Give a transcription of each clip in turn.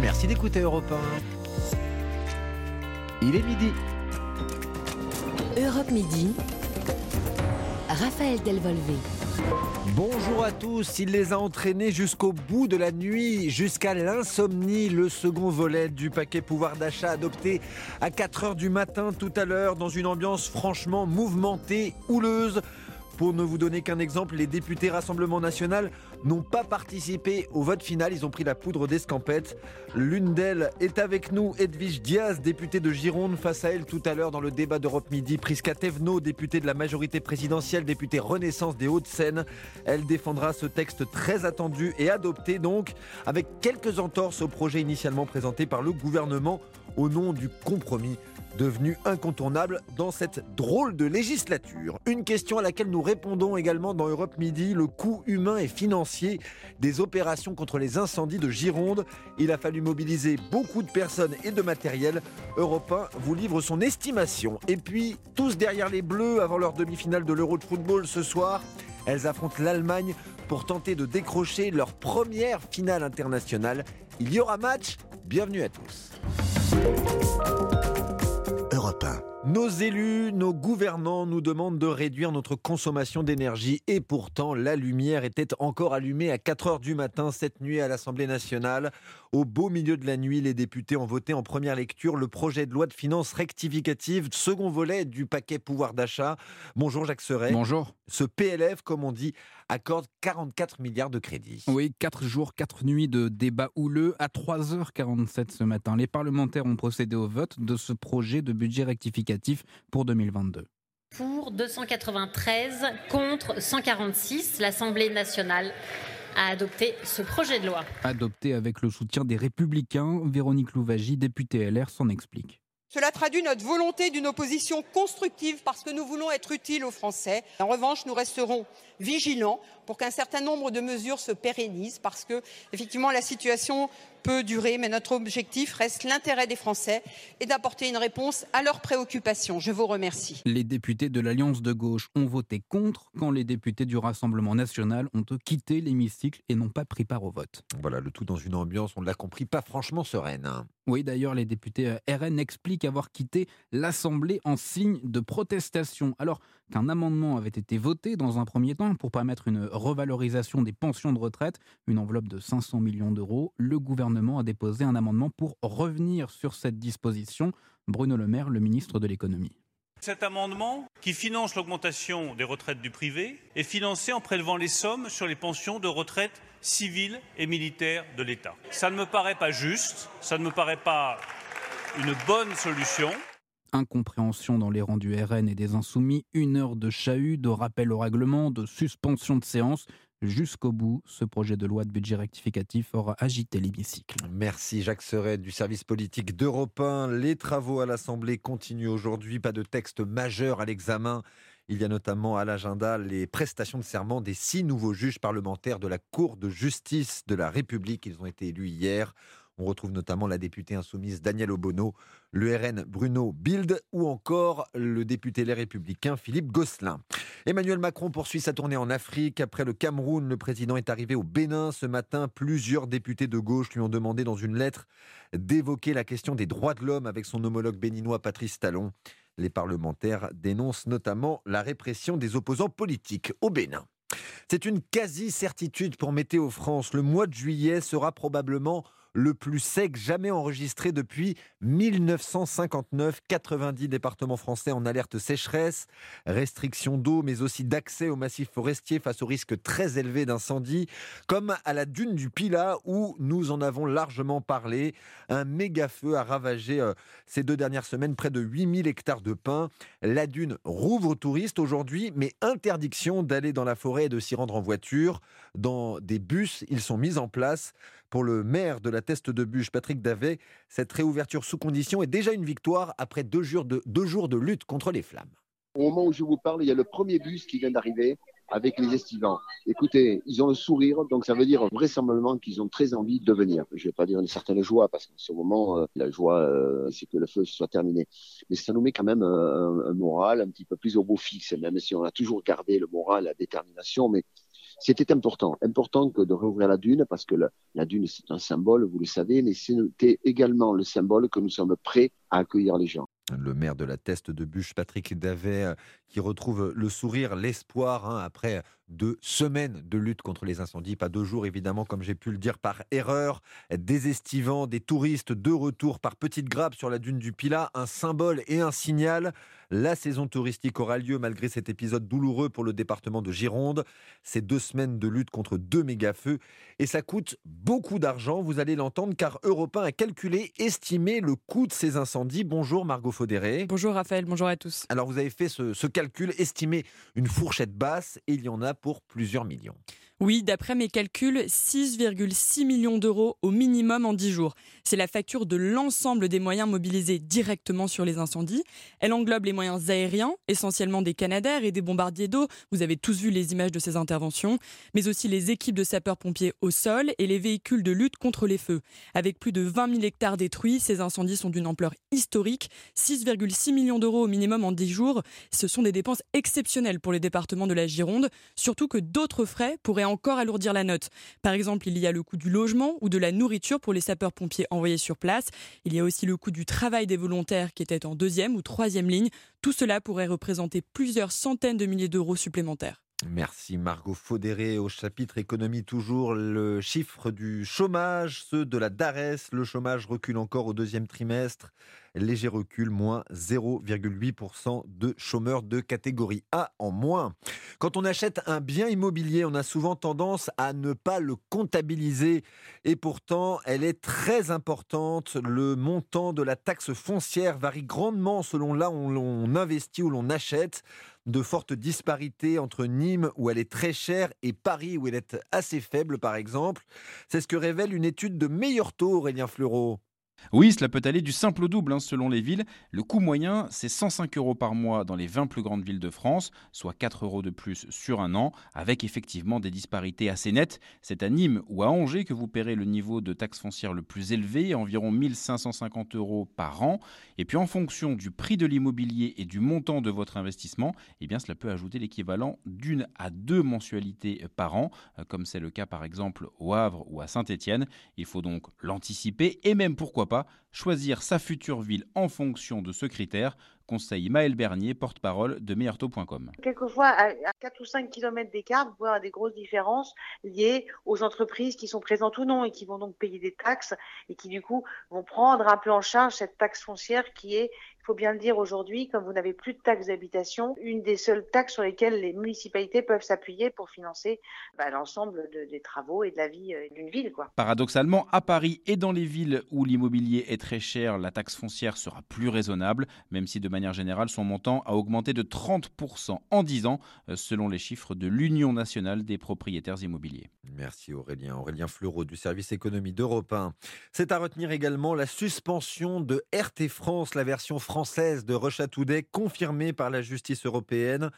Merci d'écouter Europe 1. Il est midi. Europe Midi. Raphaël Delvolvé. Bonjour à tous, il les a entraînés jusqu'au bout de la nuit, jusqu'à l'insomnie, le second volet du paquet pouvoir d'achat adopté à 4h du matin tout à l'heure dans une ambiance franchement mouvementée, houleuse. Pour ne vous donner qu'un exemple, les députés Rassemblement National n'ont pas participé au vote final. Ils ont pris la poudre d'escampette. L'une d'elles est avec nous, Edwige Diaz, députée de Gironde. Face à elle, tout à l'heure, dans le débat d'Europe Midi, Prisca Tevno, députée de la majorité présidentielle, députée Renaissance des Hauts-de-Seine. Elle défendra ce texte très attendu et adopté, donc, avec quelques entorses au projet initialement présenté par le gouvernement au nom du compromis devenu incontournable dans cette drôle de législature. Une question à laquelle nous répondons également dans Europe Midi, le coût humain et financier des opérations contre les incendies de Gironde. Il a fallu mobiliser beaucoup de personnes et de matériel. Europe 1 vous livre son estimation. Et puis, tous derrière les Bleus avant leur demi-finale de l'Euro de football ce soir, elles affrontent l'Allemagne pour tenter de décrocher leur première finale internationale. Il y aura match. Bienvenue à tous. Europe 1 Nos élus, nos gouvernants nous demandent de réduire notre consommation d'énergie et pourtant la lumière était encore allumée à 4 heures du matin cette nuit à l'Assemblée nationale. Au beau milieu de la nuit, les députés ont voté en première lecture le projet de loi de finances rectificative, second volet du paquet pouvoir d'achat. Bonjour Jacques Serret. Bonjour. Ce PLF, comme on dit, accorde 44 milliards de crédits. Oui, 4 jours, 4 nuits de débat houleux à 3h47 ce matin. Les parlementaires ont procédé au vote de ce projet de budget rectificatif pour 2022 pour 293 contre 146. L'Assemblée nationale a adopté ce projet de loi. Adopté avec le soutien des Républicains, Véronique Louvagie, députée LR, s'en explique. Cela traduit notre volonté d'une opposition constructive parce que nous voulons être utiles aux Français. En revanche, nous resterons vigilants pour qu'un certain nombre de mesures se pérennisent parce que, effectivement, la situation peut durer, mais notre objectif reste l'intérêt des Français et d'apporter une réponse à leurs préoccupations. Je vous remercie. Les députés de l'Alliance de gauche ont voté contre quand les députés du Rassemblement national ont quitté l'hémicycle et n'ont pas pris part au vote. Voilà, le tout dans une ambiance, on l'a compris, pas franchement sereine. Hein. Oui, d'ailleurs, les députés euh, RN expliquent avoir quitté l'Assemblée en signe de protestation. Alors qu'un amendement avait été voté dans un premier temps pour permettre une revalorisation des pensions de retraite, une enveloppe de 500 millions d'euros, le gouvernement a déposé un amendement pour revenir sur cette disposition. Bruno Le Maire, le ministre de l'économie. Cet amendement, qui finance l'augmentation des retraites du privé, est financé en prélevant les sommes sur les pensions de retraite civiles et militaires de l'État. Ça ne me paraît pas juste, ça ne me paraît pas une bonne solution. Incompréhension dans les rangs du RN et des Insoumis, une heure de chahut, de rappel au règlement, de suspension de séance. Jusqu'au bout, ce projet de loi de budget rectificatif aura agité l'hémicycle. Merci Jacques Serret du service politique d'Europe 1. Les travaux à l'Assemblée continuent aujourd'hui. Pas de texte majeur à l'examen. Il y a notamment à l'agenda les prestations de serment des six nouveaux juges parlementaires de la Cour de justice de la République. Ils ont été élus hier. On retrouve notamment la députée insoumise Danielle Obono, le RN Bruno Bild ou encore le député Les Républicains Philippe Gosselin. Emmanuel Macron poursuit sa tournée en Afrique. Après le Cameroun, le président est arrivé au Bénin ce matin. Plusieurs députés de gauche lui ont demandé dans une lettre d'évoquer la question des droits de l'homme avec son homologue béninois Patrice Talon. Les parlementaires dénoncent notamment la répression des opposants politiques au Bénin. C'est une quasi-certitude pour Météo France. Le mois de juillet sera probablement le plus sec jamais enregistré depuis 1959. 90 départements français en alerte sécheresse, restrictions d'eau, mais aussi d'accès aux massifs forestiers face au risque très élevé d'incendie, comme à la dune du Pila où nous en avons largement parlé. Un méga feu a ravagé euh, ces deux dernières semaines près de 8000 hectares de pins. La dune rouvre aux touristes aujourd'hui, mais interdiction d'aller dans la forêt et de s'y rendre en voiture. Dans des bus, ils sont mis en place. Pour le maire de la Teste de Bûche, Patrick Davet, cette réouverture sous condition est déjà une victoire après deux jours, de, lutte contre les flammes. Au moment où je vous parle, il y a le premier bus qui vient d'arriver avec les estivants. Écoutez, ils ont le sourire, donc ça veut dire vraisemblablement qu'ils ont très envie de venir. Je ne vais pas dire une certaine joie, parce qu'en ce moment, euh, la joie, euh, c'est que le feu soit terminé. Mais ça nous met quand même un, un, moral un petit peu plus au beau fixe, même si on a toujours gardé le moral, la détermination. Mais C'était important, important que de rouvrir la dune parce que la dune c'est un symbole, vous le savez, mais c'était également le symbole que nous sommes prêts à accueillir les gens. Le maire de la Teste de Bûche, Patrick Davet, euh, qui retrouve le sourire, l'espoir, hein, après deux semaines de lutte contre les incendies, pas deux jours évidemment, comme j'ai pu le dire par erreur, des estivants, des touristes de retour par petites grappes sur la dune du Pilat, un symbole et un signal. La saison touristique aura lieu malgré cet épisode douloureux pour le département de Gironde. Ces deux semaines de lutte contre deux méga-feux et ça coûte beaucoup d'argent, vous allez l'entendre, car Europe a calculé, estimé le coût de ces incendies. Bonjour Margot Faudéré. Bonjour Raphaël, bonjour à tous. Alors vous avez fait ce, ce calcul, estimé une fourchette basse et il y en a pour plusieurs millions. Oui, d'après mes calculs, 6,6 millions d'euros au minimum en 10 jours. C'est la facture de l'ensemble des moyens mobilisés directement sur les incendies. Elle englobe les moyens aériens, essentiellement des canadaires et des bombardiers d'eau. Vous avez tous vu les images de ces interventions, mais aussi les équipes de sapeurs-pompiers au sol et les véhicules de lutte contre les feux. Avec plus de 20 000 hectares détruits, ces incendies sont d'une ampleur historique. 6,6 millions d'euros au minimum en 10 jours. Ce sont des dépenses exceptionnelles pour les départements de la Gironde, surtout que d'autres frais pourraient encore alourdir la note. Par exemple, il y a le coût du logement ou de la nourriture pour les sapeurs-pompiers envoyés sur place. Il y a aussi le coût du travail des volontaires qui était en deuxième ou troisième ligne. Tout cela pourrait représenter plusieurs centaines de milliers d'euros supplémentaires. Merci Margot Faudéré. Au chapitre économie toujours, le chiffre du chômage, ceux de la DARES. Le chômage recule encore au deuxième trimestre. Léger recul, moins 0,8% de chômeurs de catégorie A en moins. Quand on achète un bien immobilier, on a souvent tendance à ne pas le comptabiliser. Et pourtant, elle est très importante. Le montant de la taxe foncière varie grandement selon là où l'on investit, où l'on achète de fortes disparités entre Nîmes, où elle est très chère, et Paris, où elle est assez faible, par exemple. C'est ce que révèle une étude de meilleur taux, Aurélien Fleureau. Oui, cela peut aller du simple au double hein, selon les villes. Le coût moyen, c'est 105 euros par mois dans les 20 plus grandes villes de France, soit 4 euros de plus sur un an, avec effectivement des disparités assez nettes. C'est à Nîmes ou à Angers que vous paierez le niveau de taxe foncière le plus élevé, environ 1550 euros par an. Et puis en fonction du prix de l'immobilier et du montant de votre investissement, eh bien cela peut ajouter l'équivalent d'une à deux mensualités par an, euh, comme c'est le cas par exemple au Havre ou à Saint-Étienne. Il faut donc l'anticiper et même pourquoi pas choisir sa future ville en fonction de ce critère, conseille Maël Bernier, porte-parole de meilleurtaux.com. Quelquefois, à 4 ou 5 km d'écart, vous pouvez avoir des grosses différences liées aux entreprises qui sont présentes ou non et qui vont donc payer des taxes et qui du coup vont prendre un peu en charge cette taxe foncière qui est il faut bien le dire aujourd'hui, comme vous n'avez plus de taxes d'habitation, une des seules taxes sur lesquelles les municipalités peuvent s'appuyer pour financer bah, l'ensemble des travaux et de la vie euh, d'une ville. Quoi. Paradoxalement, à Paris et dans les villes où l'immobilier est très cher, la taxe foncière sera plus raisonnable, même si de manière générale, son montant a augmenté de 30% en 10 ans, euh, selon les chiffres de l'Union nationale des propriétaires immobiliers. Merci Aurélien. Aurélien Fleureau du service économie d'Europe 1. C'est à retenir également la suspension de RT France, la version française de Rochatoudé, confirmée par la justice européenne.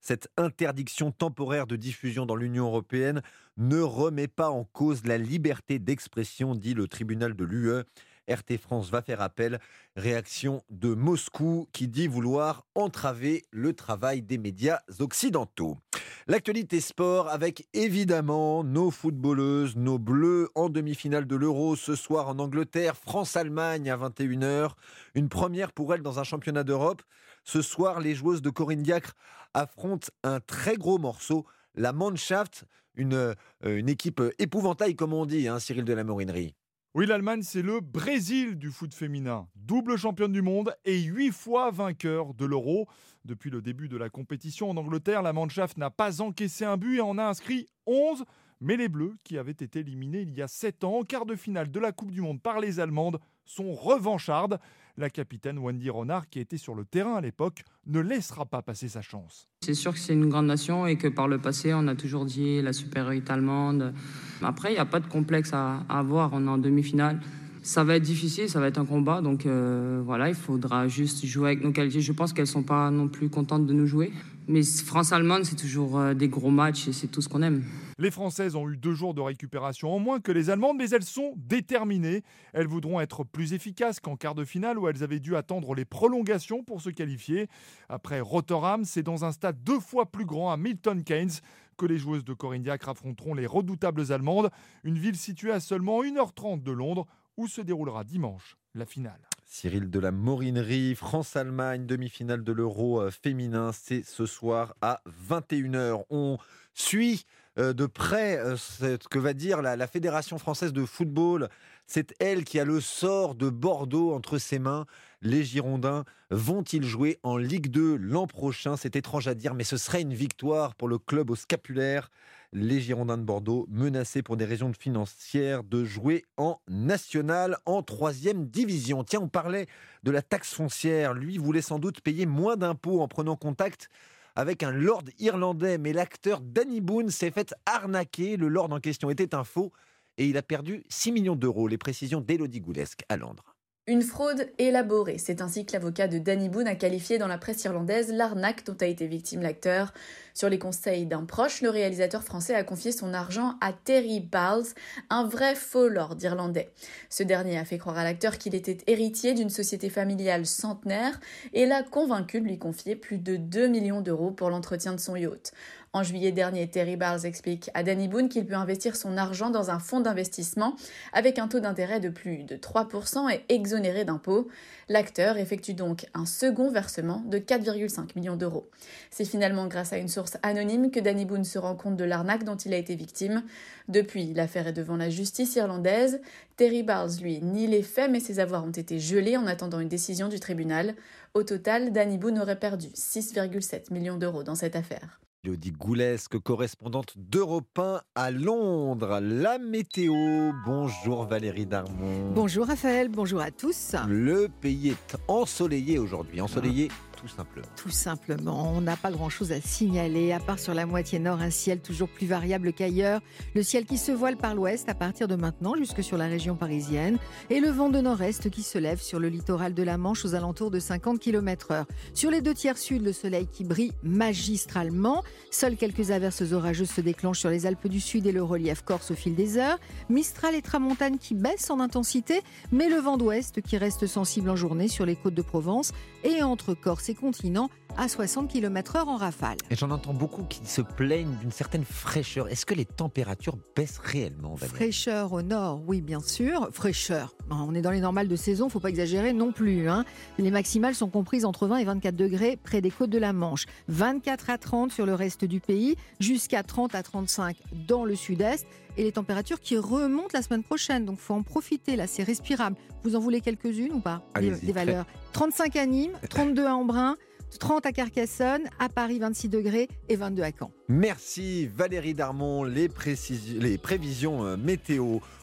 Cette interdiction temporaire de diffusion dans l'Union européenne ne remet pas en cause la liberté d'expression, dit le tribunal de l'UE. RT France va faire appel. Réaction de Moscou qui dit vouloir entraver le travail des médias occidentaux. L'actualité sport avec évidemment nos footballeuses, nos bleus en demi-finale de l'Euro ce soir en Angleterre, France-Allemagne à 21h. Une première pour elles dans un championnat d'Europe. Ce soir, les joueuses de Corinne Diacre affrontent un très gros morceau, la Mannschaft, une, euh, équipe épouvantail comme on dit, hein, Cyril de la Morinerie. Oui, l'Allemagne, c'est le Brésil du foot féminin. Double championne du monde et huit fois vainqueur de l'Euro. Depuis le début de la compétition en Angleterre, la Mannschaft n'a pas encaissé un but et en a inscrit 11. Mais les Bleus, qui avaient été éliminés il y a 7 ans en quart de finale de la Coupe du Monde par les Allemandes, sont revanchardes. La capitaine Wendy Renard, qui était sur le terrain à l'époque, ne laissera pas passer sa chance. C'est sûr que c'est une grande nation et que par le passé, on a toujours dit la supériorité allemande. Après, il n'y a pas de complexe à, avoir. On est en demi-finale. Ça va être difficile, ça va être un combat. Donc euh, voilà, il faudra juste jouer avec nos qualités. Je pense qu'elles ne sont pas non plus contentes de nous jouer. Mais France-Allemande, c'est toujours euh, des gros matchs et c'est tout ce qu'on aime. Les Françaises ont eu deux jours de récupération en moins que les Allemandes, mais elles sont déterminées. Elles voudront être plus efficaces qu'en quart de finale où elles avaient dû attendre les prolongations pour se qualifier. Après Rotterdam, c'est dans un stade deux fois plus grand à Milton Keynes que les joueuses de Corignac affronteront les redoutables Allemandes, une ville située à seulement 1h30 de Londres où se déroulera dimanche la finale. Cyril de la Morinerie, France-Allemagne, demi-finale de l'Euro euh, féminin, c'est ce soir à 21h. On suit de près euh, ce que va dire la, Fédération française de football. C'est elle qui a le sort de Bordeaux entre ses mains. Les Girondins vont-ils jouer en Ligue 2 l'an prochain? C'est étrange à dire, mais ce serait une victoire pour le club au scapulaire les Girondins de Bordeaux menacés pour des raisons financières de jouer en national en troisième division. Tiens, on parlait de la taxe foncière. Lui voulait sans doute payer moins d'impôts en prenant contact avec un lord irlandais, mais l'acteur Danny Boone s'est fait arnaquer. Le lord en question était un faux et il a perdu 6 millions d'euros. Les précisions d'Élodie Goulesque à Londres. Une fraude élaborée, c'est ainsi que l'avocat de Danny Boone a qualifié dans la presse irlandaise l'arnaque dont a été victime l'acteur. Sur les conseils d'un proche, le réalisateur français a confié son argent à Terry Balls, un vrai faux lord irlandais. Ce dernier a fait croire à l'acteur qu'il était héritier d'une société familiale centenaire et l'a convaincu de lui confier plus de 2 millions d'euros pour l'entretien de son yacht. En juillet dernier, Terry Barnes explique à Danny Boone qu'il peut investir son argent dans un fonds d'investissement avec un taux d'intérêt de plus de 3% et exonéré d'impôts. L'acteur effectue donc un second versement de 4,5 millions d'euros. C'est finalement grâce à une source anonyme que Danny Boone se rend compte de l'arnaque dont il a été victime. Depuis, l'affaire est devant la justice irlandaise. Terry Barnes, lui, nie les faits, mais ses avoirs ont été gelés en attendant une décision du tribunal. Au total, Danny Boone aurait perdu 6,7 millions d'euros dans cette affaire. Elodie Goulesque, correspondante d'Europe 1 à Londres. La météo. Bonjour Valérie Darmon. Bonjour Raphaël, bonjour à tous. Le pays est ensoleillé aujourd'hui. Ensoleillé tout simplement. On n'a pas grand-chose à signaler, à part sur la moitié nord, un ciel toujours plus variable qu'ailleurs. Le ciel qui se voile par l'ouest à partir de maintenant jusque sur la région parisienne. Et le vent de nord-est qui se lève sur le littoral de la Manche aux alentours de 50 km/h. Sur les deux tiers sud, le soleil qui brille magistralement. Seules quelques averses orageuses se déclenchent sur les Alpes du Sud et le relief corse au fil des heures. Mistral et tramontane qui baissent en intensité, mais le vent d'ouest qui reste sensible en journée sur les côtes de Provence et entre Corse et continent à 60 km/h en rafale. Et j'en entends beaucoup qui se plaignent d'une certaine fraîcheur. Est-ce que les températures baissent réellement Fraîcheur au nord, oui, bien sûr. Fraîcheur. On est dans les normales de saison, faut pas exagérer non plus. Hein. Les maximales sont comprises entre 20 et 24 degrés près des côtes de la Manche, 24 à 30 sur le reste du pays, jusqu'à 30 à 35 dans le sud-est et les températures qui remontent la semaine prochaine. Donc, faut en profiter. Là, c'est respirable. Vous en voulez quelques-unes ou pas? Des, valeurs 35 à Nîmes, 32 à Embrun. 30 à Carcassonne, à Paris 26 degrés et 22 à Caen. Merci Valérie Darmon, les, les prévisions euh, météo.